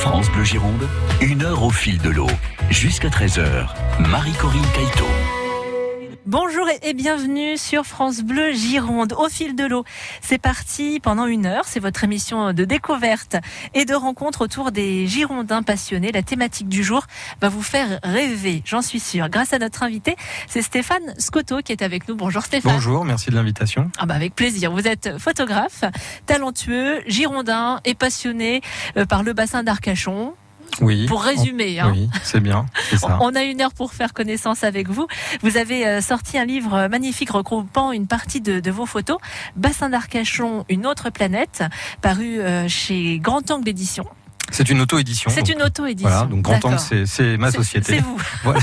France Bleu Gironde, une heure au fil de l'eau. Jusqu'à 13h, Marie-Corinne Caïto. Bonjour et bienvenue sur France Bleu Gironde au fil de l'eau. C'est parti pendant une heure. C'est votre émission de découverte et de rencontre autour des Girondins passionnés. La thématique du jour va vous faire rêver, j'en suis sûre. Grâce à notre invité, c'est Stéphane Scotto qui est avec nous. Bonjour Stéphane. Bonjour, merci de l'invitation. Ah bah avec plaisir. Vous êtes photographe, talentueux, girondin et passionné euh, par le bassin d'Arcachon. Oui. Pour résumer, hein. Oui, c'est bien. Ça. On a une heure pour faire connaissance avec vous. Vous avez euh, sorti un livre magnifique regroupant une partie de, de vos photos. Bassin d'Arcachon, une autre planète, paru euh, chez Grand Angle Édition. C'est une auto-édition. C'est une auto-édition. Voilà, donc Grand c'est ma société. C'est vous. Voilà.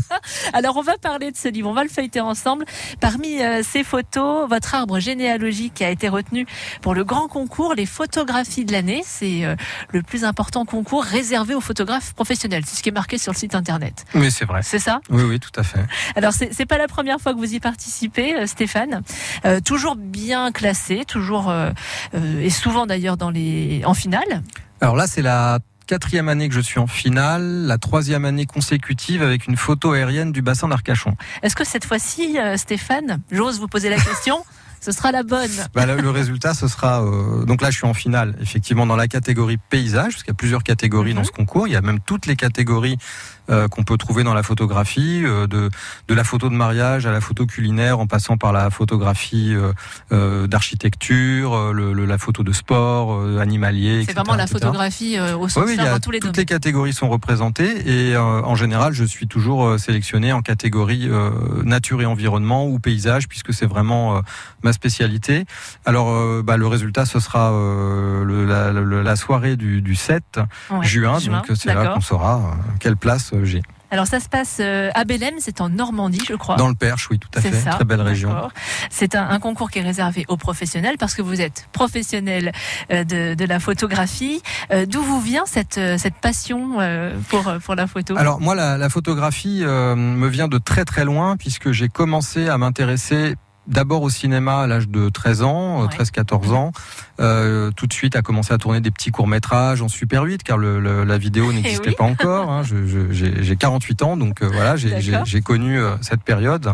Alors, on va parler de ce livre, on va le feuilleter ensemble. Parmi euh, ces photos, votre arbre généalogique a été retenu pour le grand concours, les photographies de l'année. C'est euh, le plus important concours réservé aux photographes professionnels. C'est ce qui est marqué sur le site internet. Oui, c'est vrai. C'est ça Oui, oui, tout à fait. Alors, c'est pas la première fois que vous y participez, euh, Stéphane. Euh, toujours bien classé, toujours, euh, et souvent d'ailleurs dans les, en finale. Alors là, c'est la quatrième année que je suis en finale, la troisième année consécutive avec une photo aérienne du bassin d'Arcachon. Est-ce que cette fois-ci, euh, Stéphane, j'ose vous poser la question ce sera la bonne? Bah, le, le, résultat, ce sera. Euh, donc là, je suis en finale, effectivement, dans la catégorie paysage, parce qu'il y a plusieurs catégories mm -hmm. dans ce concours. Il y a même toutes les catégories euh, qu'on peut trouver dans la photographie, euh, de, de la photo de mariage à la photo culinaire, en passant par la photographie euh, d'architecture, le, le, la photo de sport, animalier. C'est vraiment la etc. photographie au sens oui, oui, dans tous les Toutes domaines. les catégories sont représentées et en général, je suis toujours sélectionné en catégorie nature et environnement ou paysage, puisque c'est vraiment ma spécialité. Alors, bah, le résultat, ce sera le, la, la, soirée du, du 7 Ouais, juin, juin, donc c'est là qu'on saura quelle place j'ai. Alors ça se passe euh, à Belém, c'est en Normandie, je crois. Dans le Perche, oui, tout à fait. ça, Très belle région. C'est un, un concours qui est réservé aux professionnels parce que vous êtes professionnel euh, de, de la photographie. Euh, D'où vous vient cette, cette passion pour, pour la photo? Alors moi, la, la photographie euh, me vient de très très loin puisque j'ai commencé à m'intéresser d'abord au cinéma à l'âge de 13 ans, Ouais. 13-14 ans, euh, tout de suite à commencer à tourner des petits courts-métrages en Super 8, car le, le- la vidéo n'existait Eh oui. pas encore. hein. Je- je- J'ai j'ai 48 ans, donc euh, voilà, j'ai- connu euh, cette période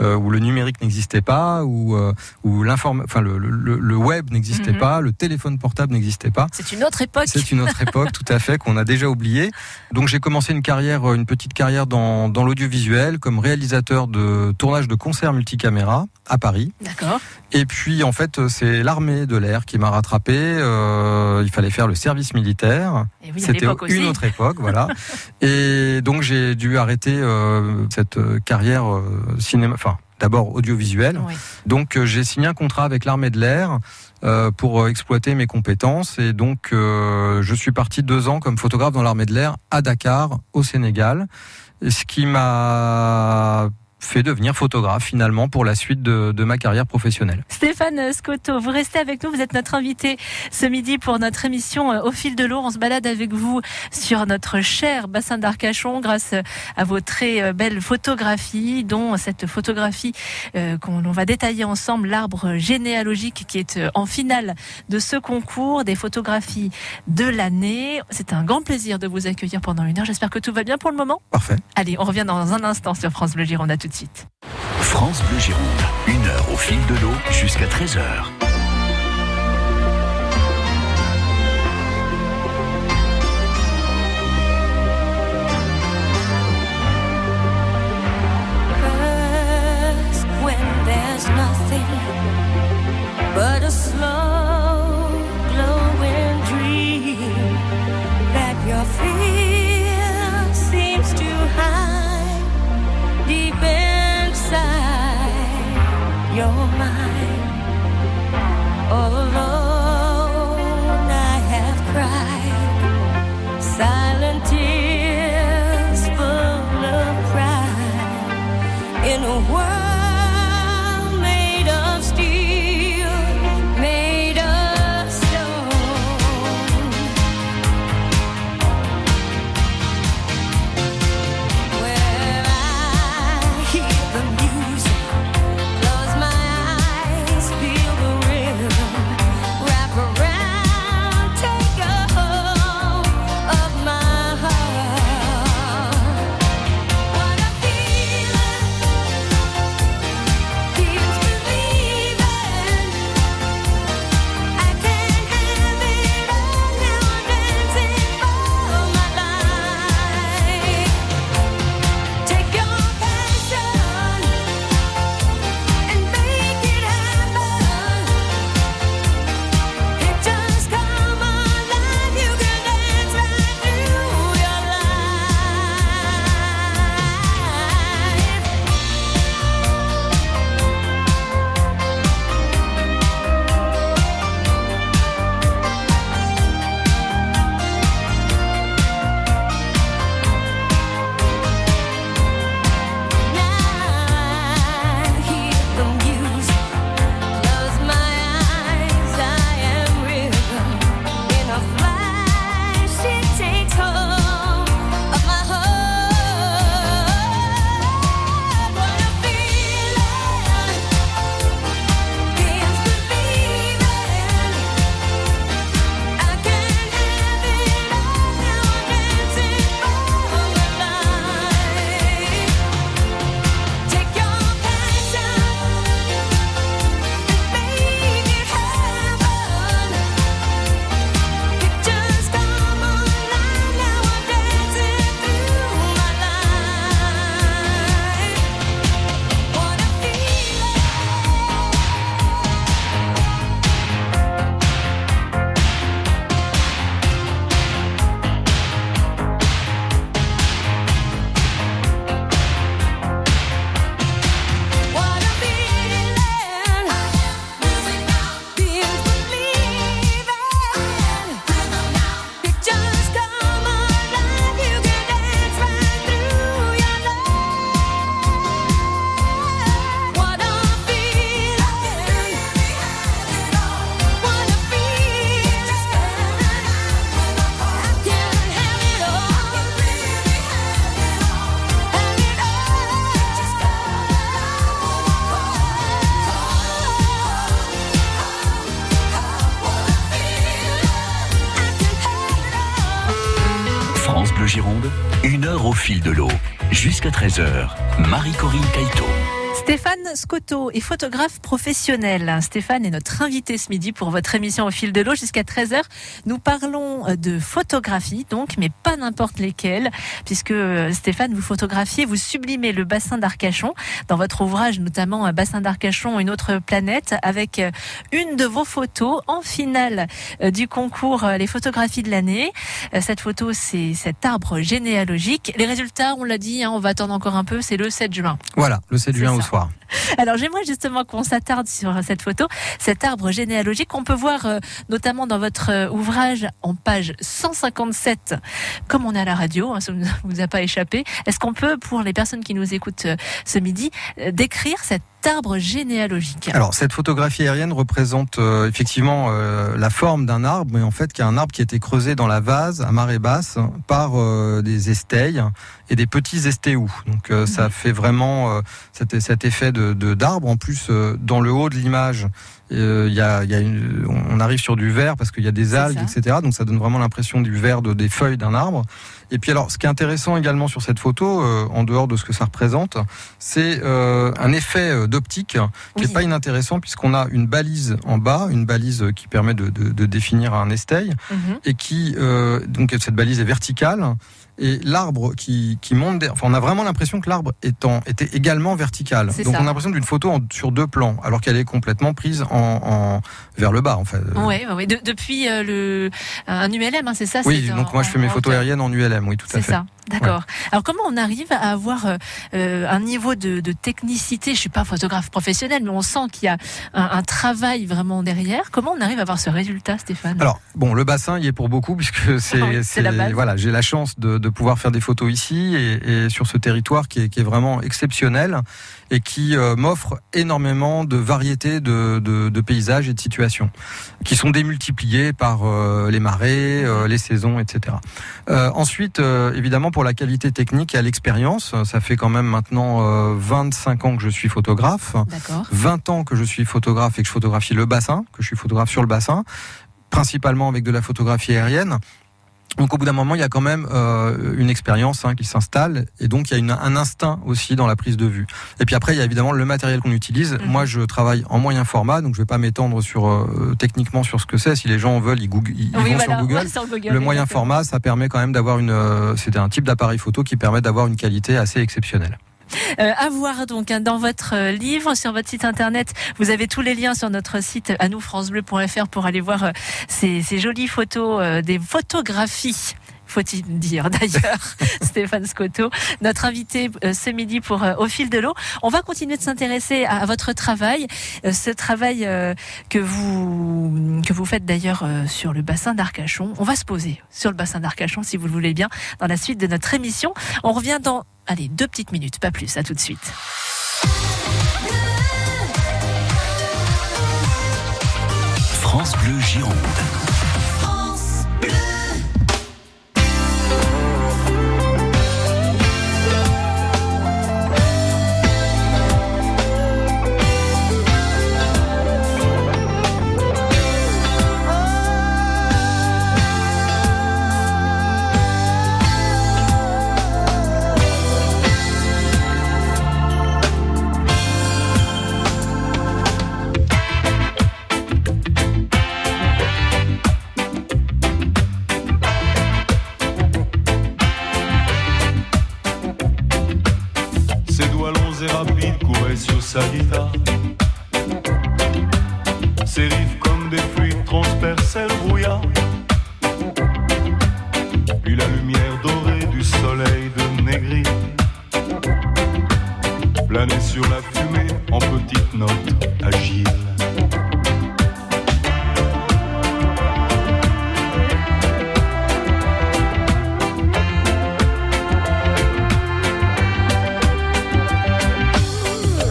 euh, où le numérique n'existait pas, où, euh, où enfin, le, le- le web n'existait Mhm. pas, le téléphone portable n'existait pas. C'est une autre époque. C'est une autre époque, tout à fait, qu'on a déjà oublié. Donc j'ai commencé une carrière, une petite carrière dans, dans l'audiovisuel comme réalisateur de tournage de concerts multicaméra à Paris. D'accord. Et puis en fait, c'est l'armée de l'air qui m'a rattrapé. Euh, il fallait faire le service militaire. Et oui, à C'était une autre époque, voilà. Et donc j'ai dû arrêter euh, cette carrière euh, cinéma, enfin d'abord audiovisuelle. Oui. Donc j'ai signé un contrat avec l'armée de l'air pour exploiter mes compétences et donc je suis parti deux ans comme photographe dans l'armée de l'air à Dakar au Sénégal, ce qui m'a fait devenir photographe finalement pour la suite de, de ma carrière professionnelle. Stéphane Scotto, vous restez avec nous. Vous êtes notre invité ce midi pour notre émission euh, Au fil de l'eau. On se balade avec vous sur notre cher bassin d'Arcachon grâce à vos très euh, belles photographies, dont cette photographie euh, qu'on on va détailler ensemble, l'arbre généalogique qui est en finale de ce concours, des photographies de l'année. C'est un grand plaisir de vous accueillir pendant une heure. J'espère que tout va bien pour le moment. Parfait. Allez, on revient dans un instant sur France Bleu Gironde. À tout de suite. France Bleu Gironde, une heure au fil de l'eau jusqu'à 13h. First, when there's nothing but a 有吗？Est photographe professionnel. Stéphane est notre invité ce midi pour votre émission au fil de l'eau jusqu'à 13h. Nous parlons de photographie donc, mais pas n'importe lesquelles, puisque euh, Stéphane, vous photographiez, vous sublimez le bassin d'Arcachon dans votre ouvrage, notamment Bassin d'Arcachon, une autre planète, avec euh, une de vos photos en finale euh, du concours Les photographies de l'année. Cette photo, c'est cet arbre généalogique. Les résultats, on l'a dit, hein, on va attendre encore un peu, c'est le 7 juin. Voilà, le 7 C'est juin au soir. Alors j'aimerais justement qu'on s'attarde sur cette photo, cet arbre généalogique qu'on peut voir euh, notamment dans votre euh, ouvrage en page 157. Comme on est à la radio, hein, ça ne vous a pas échappé, est-ce qu'on peut, pour les personnes qui nous écoutent euh, ce midi, décrire cet arbre généalogique Alors cette photographie aérienne représente euh, effectivement euh, la forme d'un arbre, mais en fait qui est un arbre qui a été creusé dans la vase à marée basse par euh, des esteilles et des petits estéous. Donc ça fait vraiment cet, cet effet de de- d'arbre. En plus, dans le haut de l'image, euh, y a, y a une- on arrive sur du vert parce qu'il y a des algues, etc. Donc ça donne vraiment l'impression du vert de, des feuilles d'un arbre. Et puis alors, ce qui est intéressant également sur cette photo, euh, en dehors de ce que ça représente, c'est euh, un effet euh, d'optique qui Oui. n'est pas inintéressant puisqu'on a une balise en bas, une balise qui permet de, de- de définir un esteil Mhm. et qui euh, donc cette balise est verticale et l'arbre qui, qui monte. Enfin, on a vraiment l'impression que l'arbre était également vertical. C'est Donc ça. on a l'impression d'une photo en- sur deux plans, alors qu'elle est complètement prise en, en- vers le bas en fait. Ouais. De- depuis euh, le un ULM, hein, c'est ça Oui, c'est donc moi je fais mes photos aériennes en ULM, oui tout à C'est fait. ça, d'accord. Alors comment on arrive à avoir euh, euh, un niveau de, de technicité? Je suis pas photographe professionnel, mais on sent qu'il y a un, un travail vraiment derrière. Comment on arrive à avoir ce résultat, Stéphane? Alors bon, le bassin y est pour beaucoup puisque c'est oui, c'est voilà, j'ai la chance de, de pouvoir faire des photos ici et, et sur ce territoire qui est, qui est vraiment exceptionnel et qui euh, m'offre énormément de variétés de, de, de paysages et de situations qui sont démultipliés par euh, les marées, euh, les saisons, etc. Ensuite, évidemment, pour la qualité technique et à l'expérience, ça fait quand même maintenant euh, 25 ans que je suis photographe. D'accord. 20 ans que je suis photographe et que je photographie le bassin, que je suis photographe sur le bassin, principalement avec de la photographie aérienne. Donc au bout d'un moment, il y a quand même euh, une expérience hein, qui s'installe et donc il y a une- un instinct aussi dans la prise de vue. Et puis après, il y a évidemment le matériel qu'on utilise. Mhm. Moi, je travaille en moyen format, donc je vais pas m'étendre sur euh, techniquement sur ce que c'est. Si les gens veulent, ils, goog- ils- Oui, vont voilà, sur Google. ouais, sur Google, Le moyen format, ça permet quand même d'avoir une. euh, c'est un type d'appareil photo qui permet d'avoir une qualité assez exceptionnelle. Euh, à voir donc hein, dans votre euh, livre, sur votre site internet, vous avez tous les liens sur notre site à nous francebleu.fr pour aller voir euh, ces, jolies photos, euh, des photographies. Faut-il dire d'ailleurs, Stéphane Scotto, notre invité euh, ce midi pour euh, Au fil de l'eau. On va continuer de s'intéresser à, votre travail, euh, ce travail que vous que vous faites d'ailleurs sur le bassin d'Arcachon. On va se poser sur le bassin d'Arcachon, si vous le voulez bien, dans la suite de notre émission. On revient dans allez deux petites minutes, pas plus. À tout de suite. France Bleu Gironde.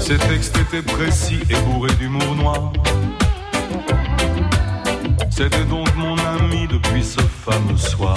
Ses textes étaient précis et bourrés d'humour noir. C'était donc mon ami depuis ce fameux soir.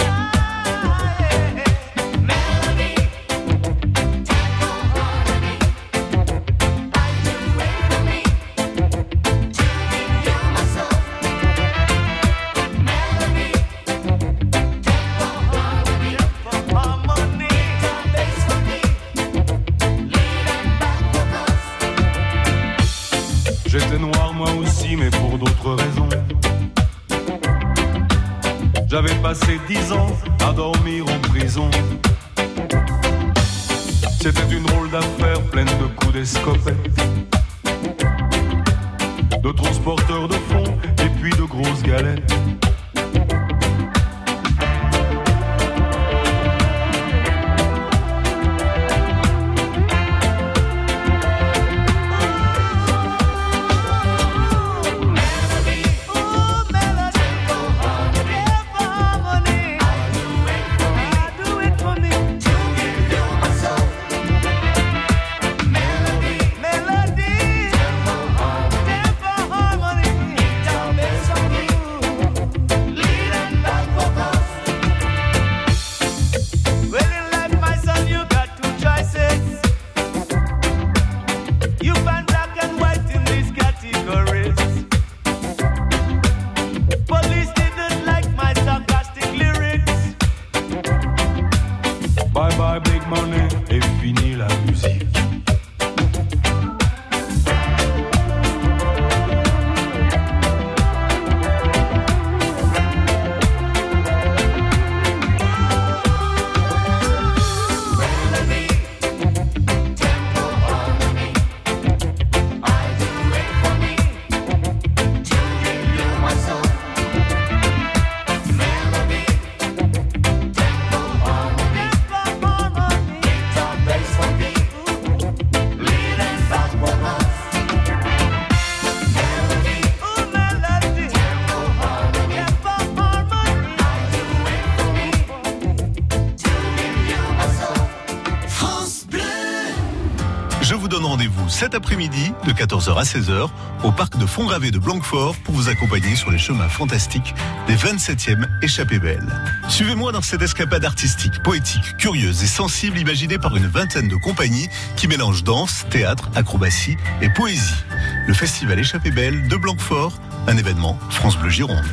Cet après-midi de 14h à 16h au parc de Fontgravé de Blanquefort pour vous accompagner sur les chemins fantastiques des 27e Échappées Belles. Suivez-moi dans cette escapade artistique, poétique, curieuse et sensible imaginée par une vingtaine de compagnies qui mélangent danse, théâtre, acrobatie et poésie. Le festival Échappées Belles de Blanquefort, un événement France Bleu Gironde.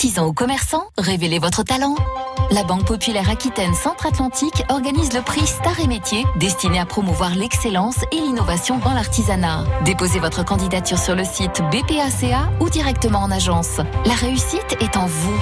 Artisans ou commerçants, révélez votre talent. La Banque Populaire Aquitaine Centre-Atlantique organise le prix Star et Métiers destiné à promouvoir l'excellence et l'innovation dans l'artisanat. Déposez votre candidature sur le site BPACA ou directement en agence. La réussite est en vous.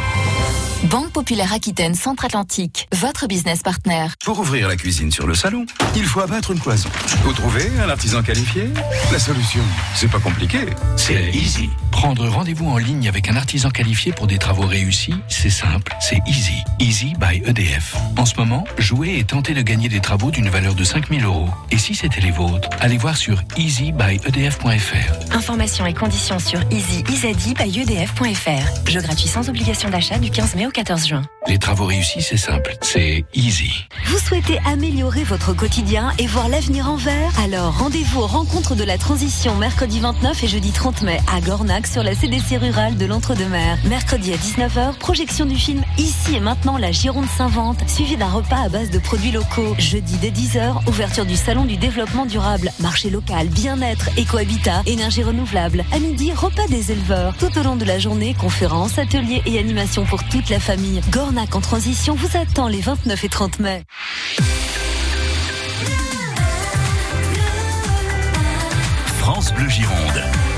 Banque Populaire Aquitaine Centre-Atlantique, votre business partner. Pour ouvrir la cuisine sur le salon, il faut abattre une cloison. Vous trouvez un artisan qualifié? La solution, c'est pas compliqué. C'est easy. Prendre rendez-vous en ligne avec un artisan qualifié pour des travaux réussis, c'est simple, c'est easy. Easy by EDF. En ce moment, jouez et tentez de gagner des travaux d'une valeur de 5000 euros. Et si c'était les vôtres, allez voir sur easybyedf.fr. Informations et conditions sur easy-by-edf.fr. Jeu gratuit sans obligation d'achat du 15 mai au 14 juin. Les travaux réussis, c'est simple, c'est easy. Vous souhaitez améliorer votre quotidien et voir l'avenir en vert? Alors rendez-vous aux rencontres de la transition mercredi 29 et jeudi 30 mai à Gornac sur la CDC rurale de l'Entre-deux-Mers. Mercredi à 19h, projection du film Ici et maintenant la Gironde s'invente, suivi d'un repas à base de produits locaux. Jeudi dès 10h, ouverture du salon du développement durable, marché local, bien-être, éco-habitat, énergie renouvelable. À midi, repas des éleveurs. Tout au long de la journée, conférences, ateliers et animations pour toute la famille. Gornac en transition vous attend les 29 et 30 mai. France Bleu Gironde.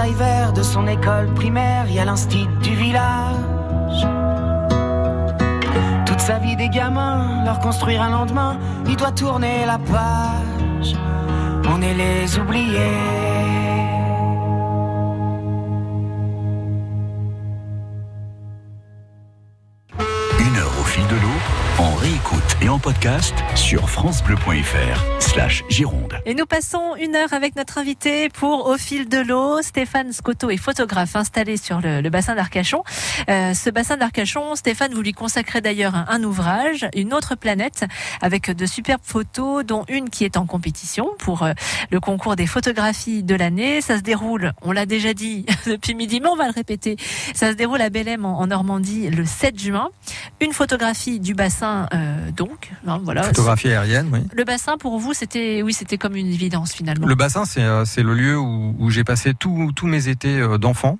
vert de son école primaire, il y a l'instit du village. Toute sa vie des gamins, leur construire un lendemain, il doit tourner la page. On est les oubliés. En podcast sur francebleu.fr slash Gironde. Et nous passons une heure avec notre invité pour Au fil de l'eau. Stéphane Scotto est photographe installé sur le, bassin d'Arcachon. Euh, ce bassin d'Arcachon, Stéphane, vous lui consacrez d'ailleurs un, ouvrage, Une autre planète, avec de superbes photos, dont une qui est en compétition pour euh, le concours des photographies de l'année. Ça se déroule, on l'a déjà dit depuis midi, mais on va le répéter. Ça se déroule à Belém en, en Normandie le 7 juin. Une photographie du bassin, euh, donc. Hein, voilà. Photographie aérienne, oui. Le bassin, pour vous, c'était oui, c'était comme une évidence finalement. Le bassin, c'est euh, c'est le lieu où, où j'ai passé tous tous mes étés euh, d'enfant.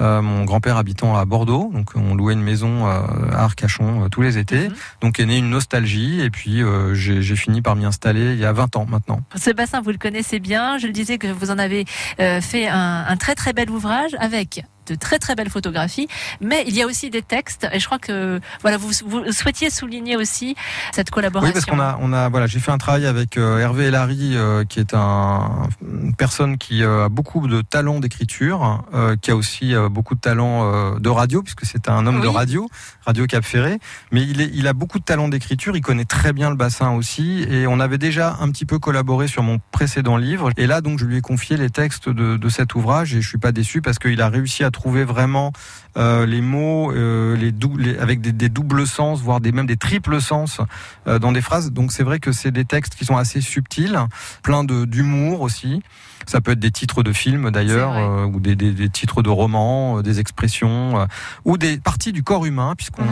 Euh, mon grand-père habitant à Bordeaux, donc on louait une maison euh, à Arcachon euh, tous les étés. Donc est née une nostalgie et puis euh, j'ai j'ai fini par m'y installer il y a 20 ans maintenant. Ce bassin, vous le connaissez bien. Je le disais que vous en avez euh, fait un, un très très bel ouvrage avec de très très belles photographies, mais il y a aussi des textes. Et je crois que voilà, vous, vous souhaitiez souligner aussi cette collaboration. Oui, parce qu'on a, on a, voilà, j'ai fait un travail avec euh, Hervé Larry, qui est un, une personne qui euh, a beaucoup de talent d'écriture, euh, qui a aussi euh, beaucoup de talent euh, de radio, puisque c'est un homme de radio, Radio Cap Ferré. Mais il, est, il a beaucoup de talent d'écriture, il connaît très bien le bassin aussi, et on avait déjà un petit peu collaboré sur mon précédent livre. Et là, donc, je lui ai confié les textes de, de cet ouvrage, et je suis pas déçu parce qu'il a réussi à trouver vraiment euh, les mots, euh, les les- avec des, des doubles sens, voire des même des triples sens euh, dans des phrases. Donc c'est vrai que c'est des textes qui sont assez subtils, plein de d'humour aussi. Ça peut être des titres de films d'ailleurs, euh, ou des, des- des titres de romans, euh, des expressions, euh, ou des parties du corps humain, puisqu'on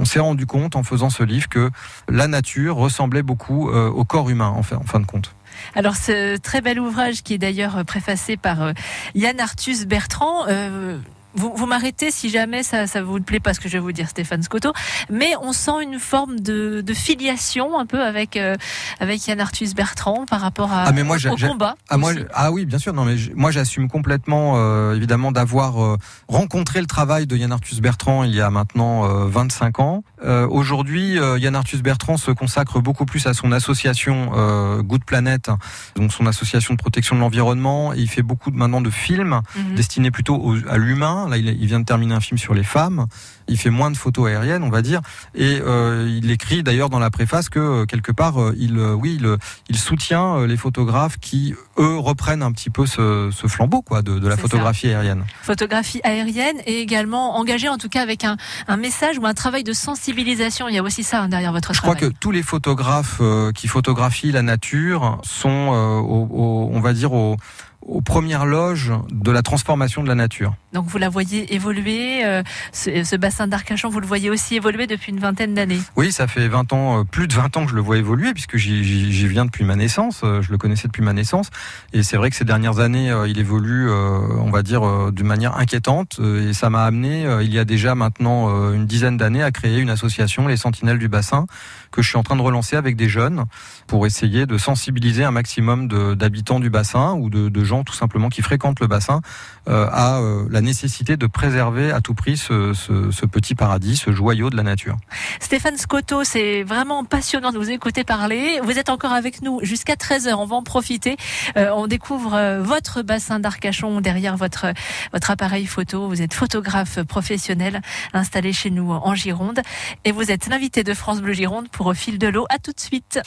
on s'est rendu compte en faisant ce livre que la nature ressemblait beaucoup au corps humain en, fin- en fin de compte. Alors ce très bel ouvrage qui est d'ailleurs euh, préfacé par euh, Yann Arthus Bertrand. euh, vous, vous m'arrêtez si jamais ça, ça vous plaît pas ce que je vais vous dire, Stéphane Scotto. Mais on sent une forme de, de filiation un peu avec euh, avec Yann Arthus Bertrand par rapport à, Ah mais moi au combat. Ah moi ah oui bien sûr non mais moi j'assume complètement euh, évidemment d'avoir euh, rencontré le travail de Yann Arthus Bertrand il y a maintenant euh, 25 ans. Euh, Aujourd'hui euh, Yann Arthus Bertrand se consacre beaucoup plus à son association euh, Good Planet donc son association de protection de l'environnement il fait beaucoup de, maintenant de films Mhm. destinés plutôt aux- à l'humain. Là il, il vient de terminer un film sur les femmes Il fait moins de photos aériennes, on va dire, et euh, il écrit d'ailleurs dans la préface que euh, quelque part, euh, il, oui, il, il soutient les photographes qui eux reprennent un petit peu ce, ce flambeau quoi de, de la photographie aérienne. Photographie aérienne et également engagé en tout cas avec un, un message ou un travail de sensibilisation. Il y a aussi ça hein, derrière votre Je crois travail. que tous les photographes qui photographient la nature sont, au- au- on va dire, au- aux premières loges de la transformation de la nature. Donc vous la voyez évoluer, euh, ce, ce bassin d'Arcachon, vous le voyez aussi évoluer depuis une vingtaine d'années. Oui, ça fait 20 ans, euh, plus de 20 ans que je le vois évoluer, puisque j'y- viens depuis ma naissance, euh, je le connaissais depuis ma naissance, et c'est vrai que ces dernières années, euh, il évolue, on va dire, d'une manière inquiétante, et ça m'a amené, il y a déjà maintenant une dizaine d'années, à créer une association, les Sentinelles du Bassin, que je suis en train de relancer avec des jeunes, pour essayer de sensibiliser un maximum d'habitants du bassin, ou de, de gens tout simplement qui fréquentent le bassin, à la nécessité de préserver à tout prix ce, ce- ce petit paradis, ce joyau de la nature. Stéphane Scotto, c'est vraiment passionnant de vous écouter parler. Vous êtes encore avec nous jusqu'à 13h, on va en profiter. Euh, on découvre euh, votre bassin d'Arcachon derrière votre, votre appareil photo. Vous êtes photographe professionnel installé chez nous en Gironde et vous êtes l'invité de France Bleu Gironde pour Au fil de l'eau. À tout de suite.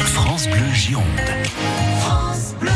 France Bleu Gironde. France Bleu.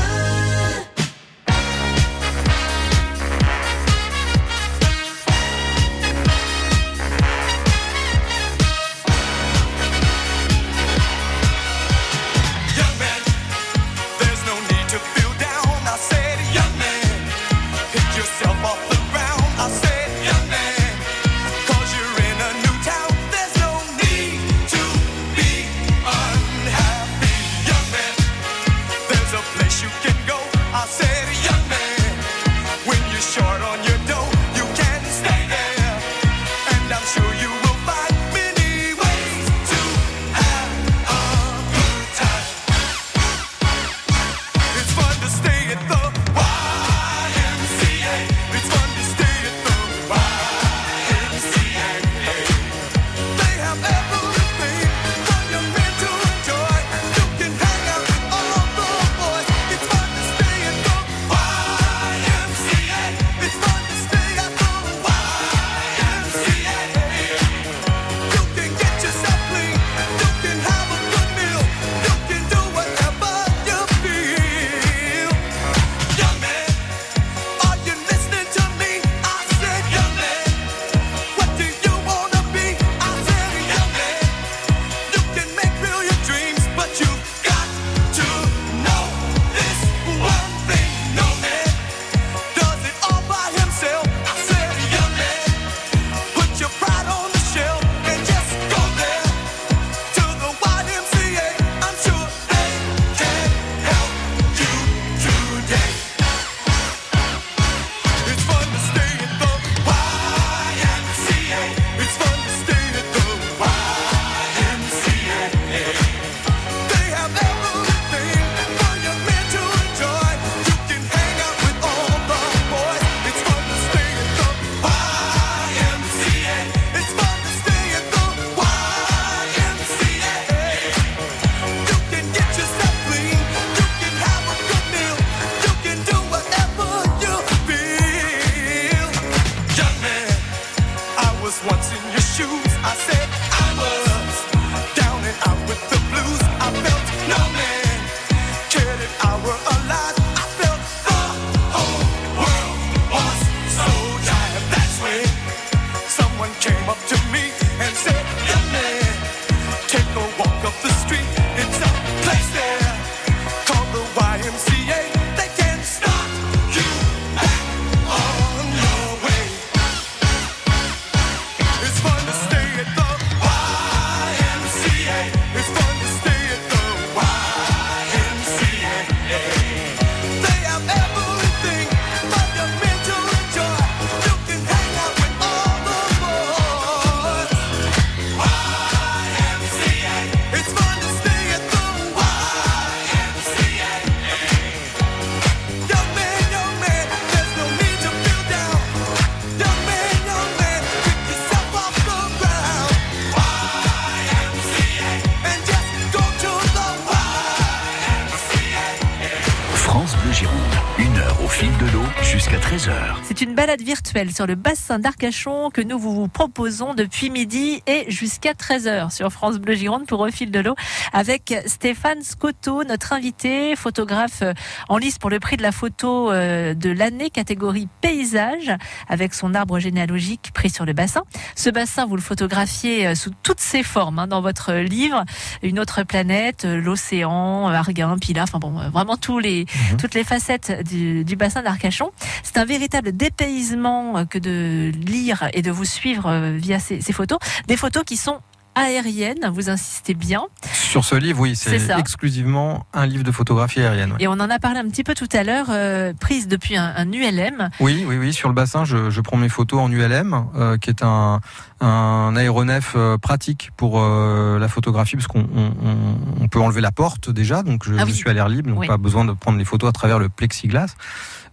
Sur le bassin d'Arcachon que nous vous proposons depuis midi et jusqu'à 13h sur France Bleu Gironde pour Au fil de l'eau avec Stéphane Scotto, notre invité, photographe euh, en lice pour le prix de la photo euh, de l'année catégorie paysage avec son arbre généalogique pris sur le bassin. Ce bassin, vous le photographiez euh, sous toutes ses formes hein, dans votre livre. Une autre planète, l'océan, Arguin, Pilat, enfin bon, vraiment tous les, toutes les facettes du, du bassin d'Arcachon. C'est un véritable dépaysement euh, que de lire et de vous suivre euh, via ces, ces photos. Des photos qui sont aériennes, vous insistez bien. Sur ce livre, oui, c'est exclusivement un livre de photographie aérienne. ouais. Et on en a parlé un petit peu tout à l'heure, euh, prise depuis un, un ULM. Oui, oui, oui. Sur le bassin, je, je prends mes photos en ULM, euh, qui est un, un aéronef euh, pratique pour la photographie, parce qu'on on, on- on peut enlever la porte déjà, donc je, Ah je suis à l'air libre, donc Oui. pas besoin de prendre les photos à travers le plexiglas.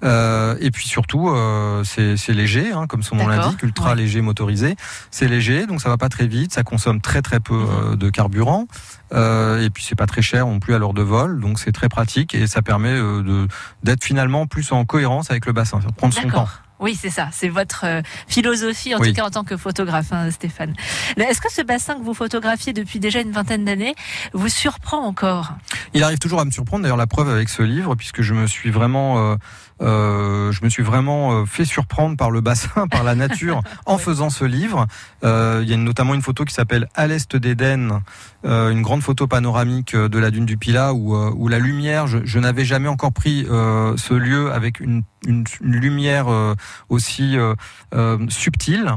Euh, et puis surtout, euh, c'est léger, hein, comme son nom l'indique, ultra ouais. léger motorisé. C'est léger, donc ça va pas très vite, ça consomme très très peu Mhm. euh, de carburant. Euh, et puis c'est pas très cher non plus à l'heure de vol, donc c'est très pratique et ça permet euh, de d'être finalement plus en cohérence avec le bassin, prendre son temps. Oui, c'est ça. C'est votre philosophie, en Oui. tout cas en tant que photographe, hein, Stéphane. Est-ce que ce bassin que vous photographiez depuis déjà une vingtaine d'années vous surprend encore? Il arrive toujours à me surprendre. D'ailleurs, la preuve avec ce livre, puisque je me suis vraiment, euh, euh, je me suis vraiment euh, fait surprendre par le bassin, par la nature, en faisant ce livre. Euh, il y a notamment une photo qui s'appelle À l'est d'Éden, une grande photo panoramique de la dune du Pilat, où, où la lumière, je, je n'avais jamais encore pris ce lieu avec une, une, une lumière aussi subtile.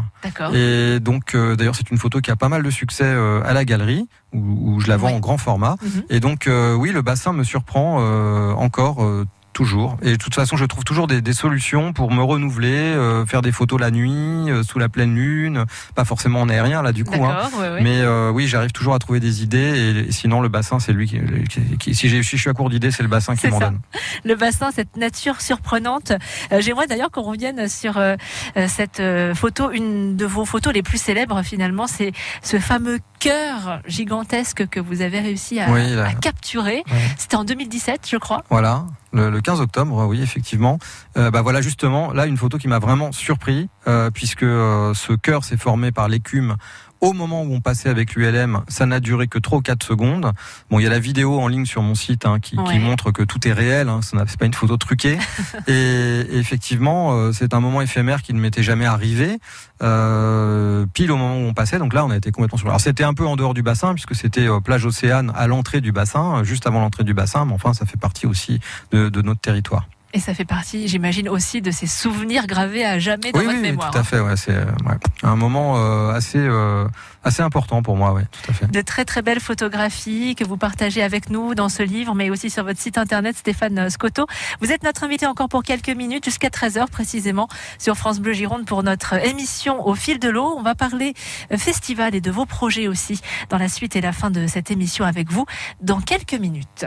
Et donc, d'ailleurs, c'est une photo qui a pas mal de succès à la galerie, où, je la vends Oui. en grand format. Mhm. Et donc, euh, oui, le bassin me surprend euh, encore. euh, Toujours. Et de toute façon, je trouve toujours des, des solutions pour me renouveler, euh, faire des photos la nuit, euh, sous la pleine lune, pas forcément en aérien là du coup. hein. D'accord, ouais, ouais. Mais euh, oui, j'arrive toujours à trouver des idées. Et, sinon, le bassin, c'est lui qui, qui- qui- si, je suis à court d'idées, c'est le bassin qui m'en donne. le bassin, cette nature surprenante. J'aimerais d'ailleurs qu'on revienne sur cette photo, une de vos photos les plus célèbres finalement, c'est ce fameux cœur gigantesque que vous avez réussi à, Oui, là. à capturer. Ouais. C'était en 2017, je crois. Voilà, le, le 15 octobre, oui, effectivement. Euh, bah voilà, justement, là, une photo qui m'a vraiment surpris, euh, puisque euh, ce cœur s'est formé par l'écume. Au moment où on passait avec l'ULM, ça n'a duré que 3 ou 4 secondes. Bon, il y a la vidéo en ligne sur mon site hein, qui, montre que tout est réel, hein, ce n'est pas une photo truquée. et, et effectivement, euh, c'est un moment éphémère qui ne m'était jamais arrivé, euh, pile au moment où on passait. Donc là, on a été complètement sur. Alors c'était un peu en dehors du bassin, puisque c'était euh, plage Océane à l'entrée du bassin, juste avant l'entrée du bassin, mais enfin, ça fait partie aussi de, de notre territoire. Et ça fait partie, j'imagine, aussi de ces souvenirs gravés à jamais dans oui, votre oui, mémoire. tout à fait. Ouais, c'est euh, ouais, un moment euh, assez euh, assez important pour moi. Ouais, tout à fait. de très très belles photographies que vous partagez avec nous dans ce livre, mais aussi sur votre site internet Stéphane Scotto. Vous êtes notre invité encore pour quelques minutes, jusqu'à 13h précisément, sur France Bleu Gironde pour notre émission Au fil de l'eau. On va parler festival et de vos projets aussi dans la suite et la fin de cette émission avec vous dans quelques minutes.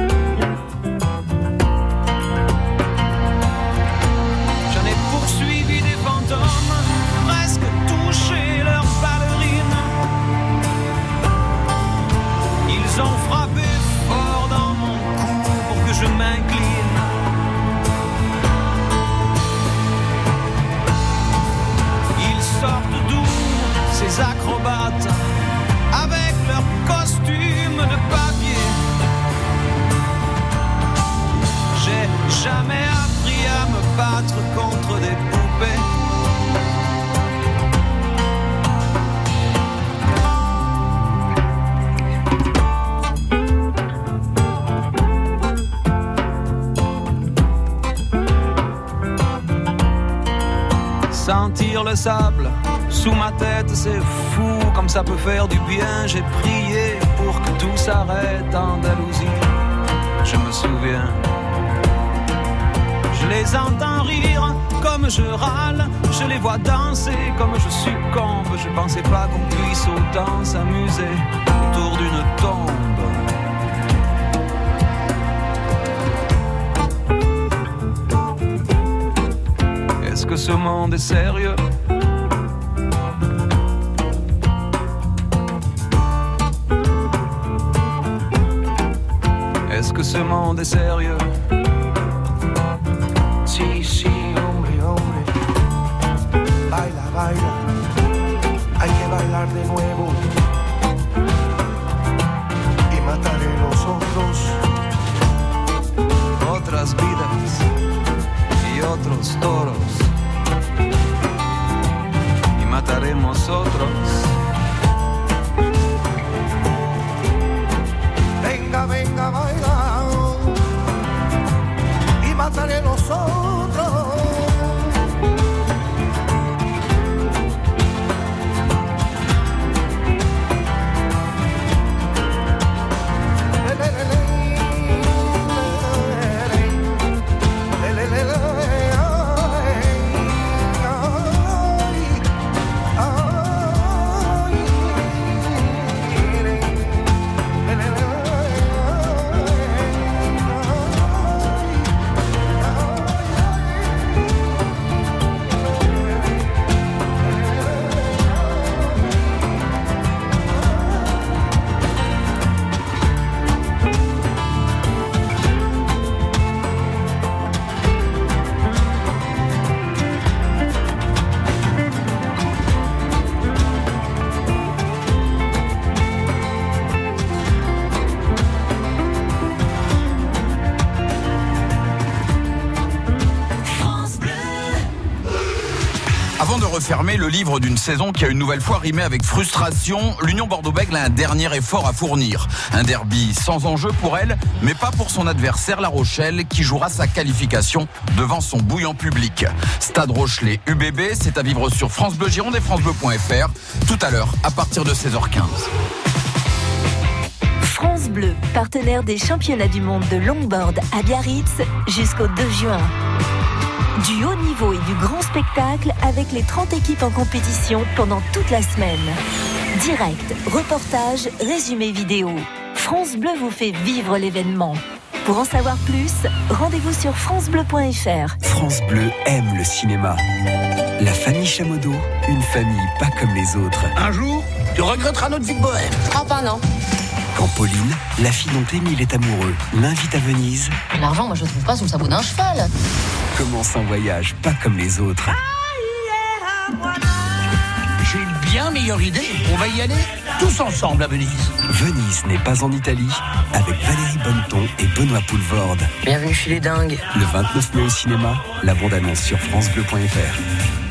Sentir le sable sous ma tête, c'est fou comme ça peut faire du bien. J'ai prié pour que tout s'arrête Andalousie. Je me souviens. Je les entends rire comme je râle. Je les vois danser comme je succombe. Je pensais pas qu'on puisse autant s'amuser autour d'une tombe. Que ce monde est sérieux Est-ce que ce monde est sérieux Sí, sí, hombre, hombre. Baila, baila. Hay que bailar de nuevo. Y mataré los otros. Otras vidas y otros toros. nosotros. Refermer le livre d'une saison qui a une nouvelle fois rimé avec frustration, l'Union Bordeaux-Bègles a un dernier effort à fournir. Un derby sans enjeu pour elle, mais pas pour son adversaire La Rochelle qui jouera sa qualification devant son bouillant public. Stade Rochelet UBB, c'est à vivre sur France Bleu Gironde et francebleu.fr tout à l'heure à partir de 16h15. France Bleu, partenaire des championnats du monde de longboard à Biarritz jusqu'au 2 juin. Du haut niveau et du grand spectacle avec les 30 équipes en compétition pendant toute la semaine. Direct, reportage, résumé vidéo. France Bleu vous fait vivre l'événement. Pour en savoir plus, rendez-vous sur francebleu.fr. France Bleu aime le cinéma. La famille Chamodo, une famille pas comme les autres. Un jour, tu regretteras notre vie de bohème. Oh, pas non. Quand Pauline, la fille dont Émile est amoureux, l'invite à Venise, L'argent, moi, je le trouve pas sous le sabot d'un cheval. commence un voyage pas comme les autres. J'ai une bien meilleure idée. On va y aller tous ensemble à Venise. Venise n'est pas en Italie avec Valérie Bonneton et Benoît Poulvorde. Bienvenue chez les dingues. Le 29 mai au cinéma, la bande-annonce sur francebleu.fr.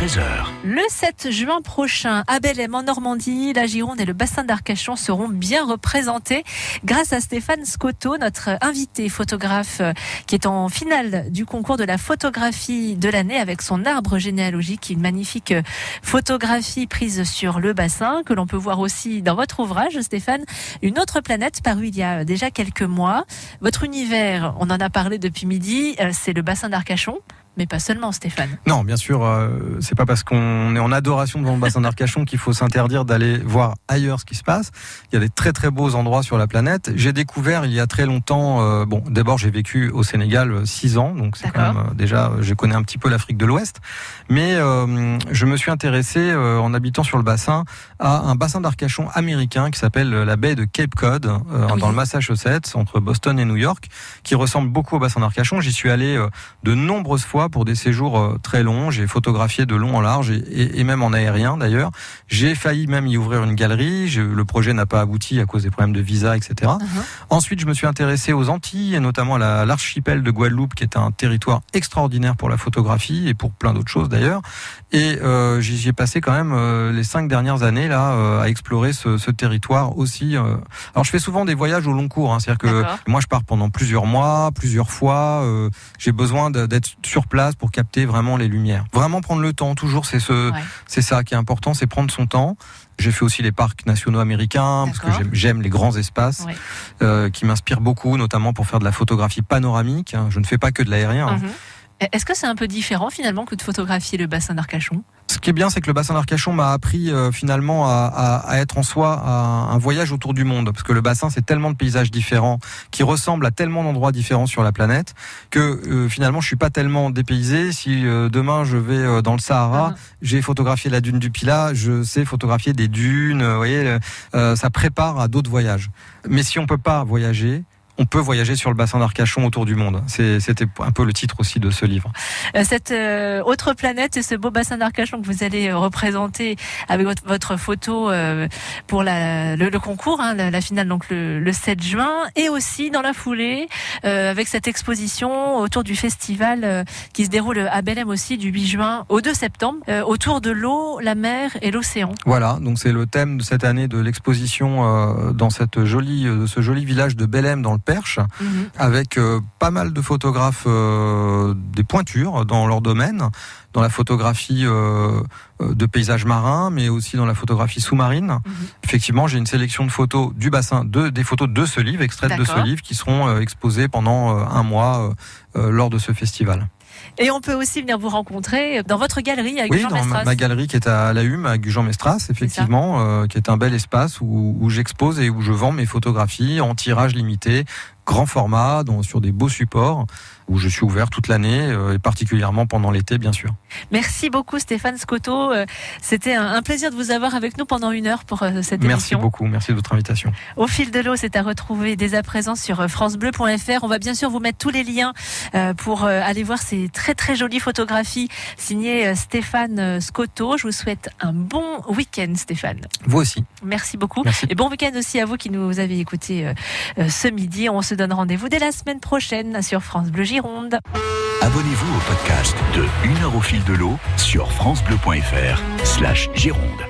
13h. Le 7 juin prochain, à Belém en Normandie, la Gironde et le bassin d'Arcachon seront bien représentés grâce à Stéphane Scotto, notre invité photographe euh, qui est en finale du concours de la photographie de l'année avec son arbre généalogique, une magnifique euh, photographie prise sur le bassin que l'on peut voir aussi dans votre ouvrage, Stéphane, Une autre planète paru il y a déjà quelques mois. Votre univers, on en a parlé depuis midi, euh, c'est le bassin d'Arcachon. Mais pas seulement, Stéphane. Non, bien sûr, euh, c'est pas parce qu'on est en adoration devant le bassin d'Arcachon qu'il faut s'interdire d'aller voir ailleurs ce qui se passe. Il y a des très très beaux endroits sur la planète. J'ai découvert il y a très longtemps. euh, bon, d'abord j'ai vécu au Sénégal euh, six ans, donc c'est quand même euh, déjà euh, je connais un petit peu l'Afrique de l'Ouest. Mais euh, je me suis intéressé euh, en habitant sur le bassin à un bassin d'Arcachon américain qui s'appelle euh, la baie de Cape Cod euh, dans le Massachusetts entre Boston et New York, qui ressemble beaucoup au bassin d'Arcachon. J'y suis allé euh, de nombreuses fois pour des séjours euh, très longs. J'ai photographié de long en large et, et- et même en aérien d'ailleurs. J'ai failli même y ouvrir une galerie. Je- le projet n'a pas abouti à cause des problèmes de visa, etc. Ensuite, je me suis intéressé aux Antilles et notamment à la- l'archipel de Guadeloupe, qui est un territoire extraordinaire pour la photographie et pour plein d'autres choses d'ailleurs. Et euh, j'y ai passé quand même euh, les cinq dernières années là euh, à explorer ce, ce territoire aussi. euh. Alors, je fais souvent des voyages au long cours, hein, c'est-à-dire que moi, je pars pendant plusieurs mois, plusieurs fois. euh, J'ai besoin d'être sur place pour capter vraiment les lumières. Vraiment prendre le temps, toujours, c'est ce, c'est ça qui est important, c'est prendre son temps. J'ai fait aussi les parcs nationaux américains parce que j'aime- les grands espaces Ouais. euh, qui m'inspirent beaucoup, notamment pour faire de la photographie panoramique. hein. Je ne fais pas que de l'aérien. hein. Est-ce que c'est un peu différent finalement que de photographier le bassin d'Arcachon? Ce qui est bien, c'est que le bassin d'Arcachon m'a appris euh, finalement à, à- à être en soi à un voyage autour du monde, parce que le bassin, c'est tellement de paysages différents, qui ressemblent à tellement d'endroits différents sur la planète, que euh, finalement, je suis pas tellement dépaysé. Si euh, demain je vais dans le Sahara, j'ai photographié la dune du Pilat, je sais photographier des dunes. Vous voyez, ça prépare à d'autres voyages. Mais si on peut pas voyager, on peut voyager sur le bassin d'Arcachon autour du monde. C'était un peu le titre aussi de ce livre. Euh, Cette euh, autre planète et ce beau bassin d'Arcachon que vous allez euh, représenter avec votre, votre photo euh, pour la, le, le concours, hein, la, la finale donc le, le 7 juin, et aussi dans la foulée euh, avec cette exposition autour du festival qui se déroule à Belém aussi du 8 juin au 2 septembre, autour de l'eau, la mer et l'océan. Voilà, donc c'est le thème de cette année de l'exposition dans cette jolie, ce joli village de Belém dans le Perche, Mhm. avec euh, pas mal de photographes euh, des pointures dans leur domaine, dans la photographie euh, de paysages marins, mais aussi dans la photographie sous-marine. Effectivement, j'ai une sélection de photos du bassin, de, des photos de ce livre, extraites de ce livre, qui seront exposées pendant un mois lors de ce festival. Et on peut aussi venir vous rencontrer dans votre galerie avec Oui, Jean dans ma, Mestras. ma galerie qui est à la Hume avec Jean Mestras, effectivement, euh, qui est un bel espace où, où j'expose et où je vends mes photographies en tirage limité, grand format, donc sur des beaux supports, où je suis ouvert toute l'année euh, et particulièrement pendant l'été, bien sûr. Merci beaucoup Stéphane Scotto. Euh, C'était un, plaisir de vous avoir avec nous pendant une heure pour euh, cette Merci émission. beaucoup, merci de votre invitation. Au fil de l'eau, c'est à retrouver dès à présent sur francebleu.fr. On va bien sûr vous mettre tous les liens pour aller voir ces très très jolies photographies signées Stéphane Scotto. Je vous souhaite un bon week-end Stéphane. Vous aussi. Merci beaucoup. Merci. Et bon week-end aussi à vous qui nous avez écoutés ce midi. On se donne rendez-vous dès la semaine prochaine sur France Bleu Gironde. Abonnez-vous au podcast de Une heure au fil de l'eau sur francebleu.fr slash Gironde.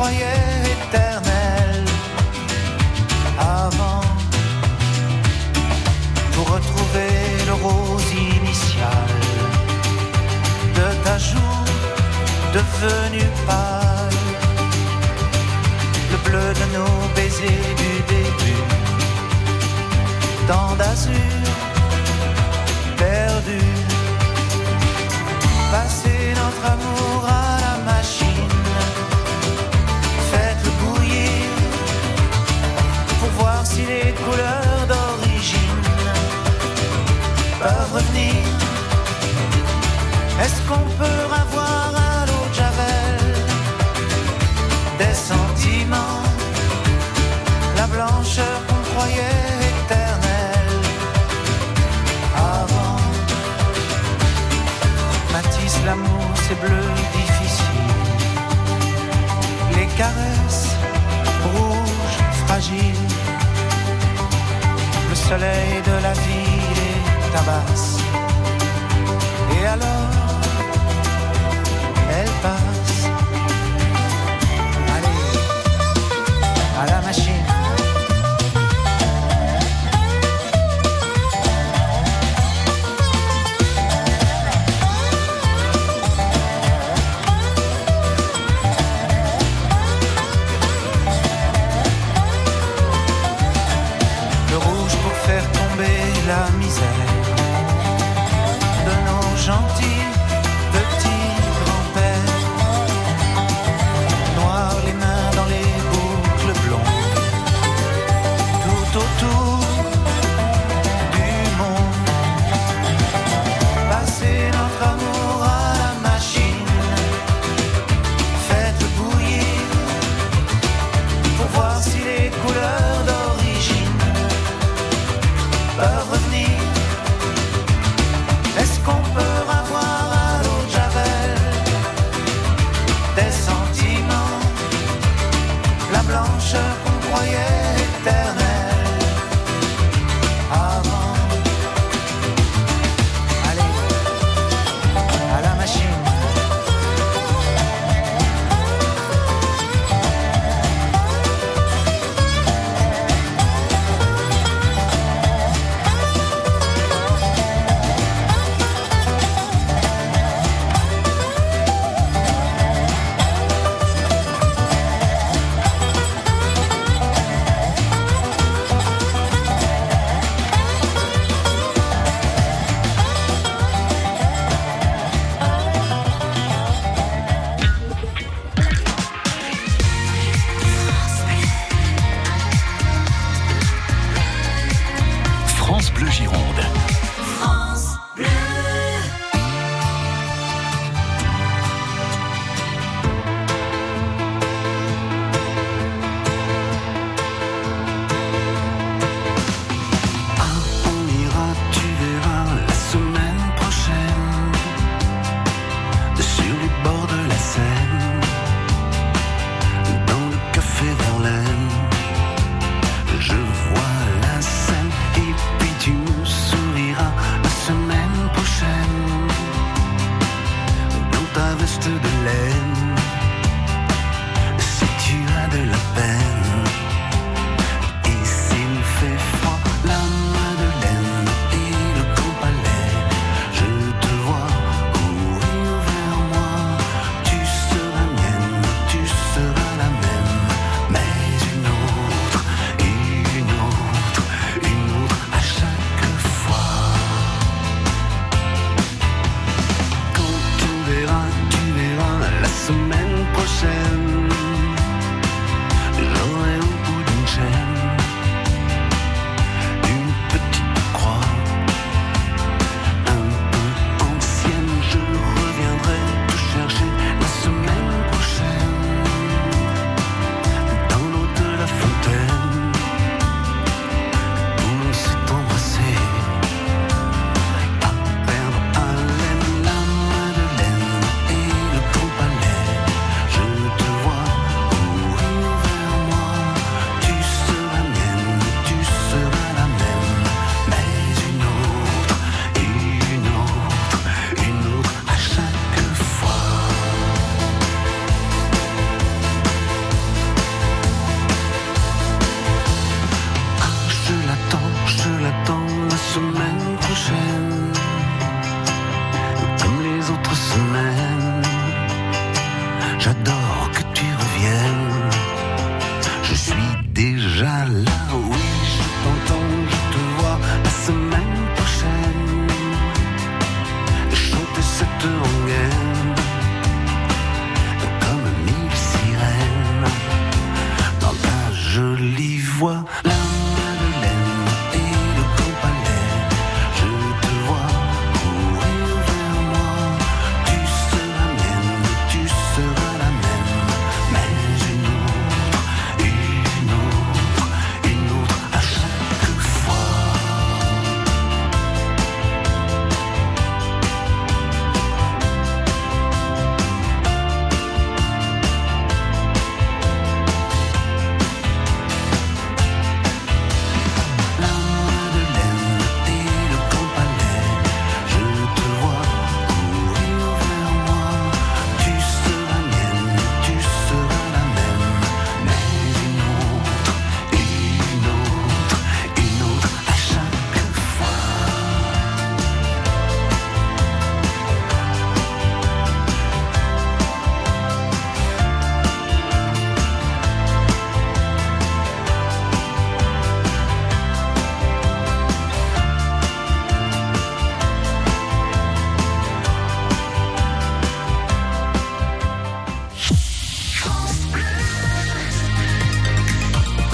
Croyait éternelle avant pour retrouver le rose initial de ta joue devenu pâle, le bleu de nos baisers du début, tant d'azur perdu, passer notre amour à Est-ce qu'on peut avoir à l'eau de Javel? Des sentiments, la blancheur qu'on croyait éternelle. Avant. Matisse, l'amour, c'est bleu difficile, les caresses rouges, fragiles, le soleil de la vie les tabasse. Et alors, pour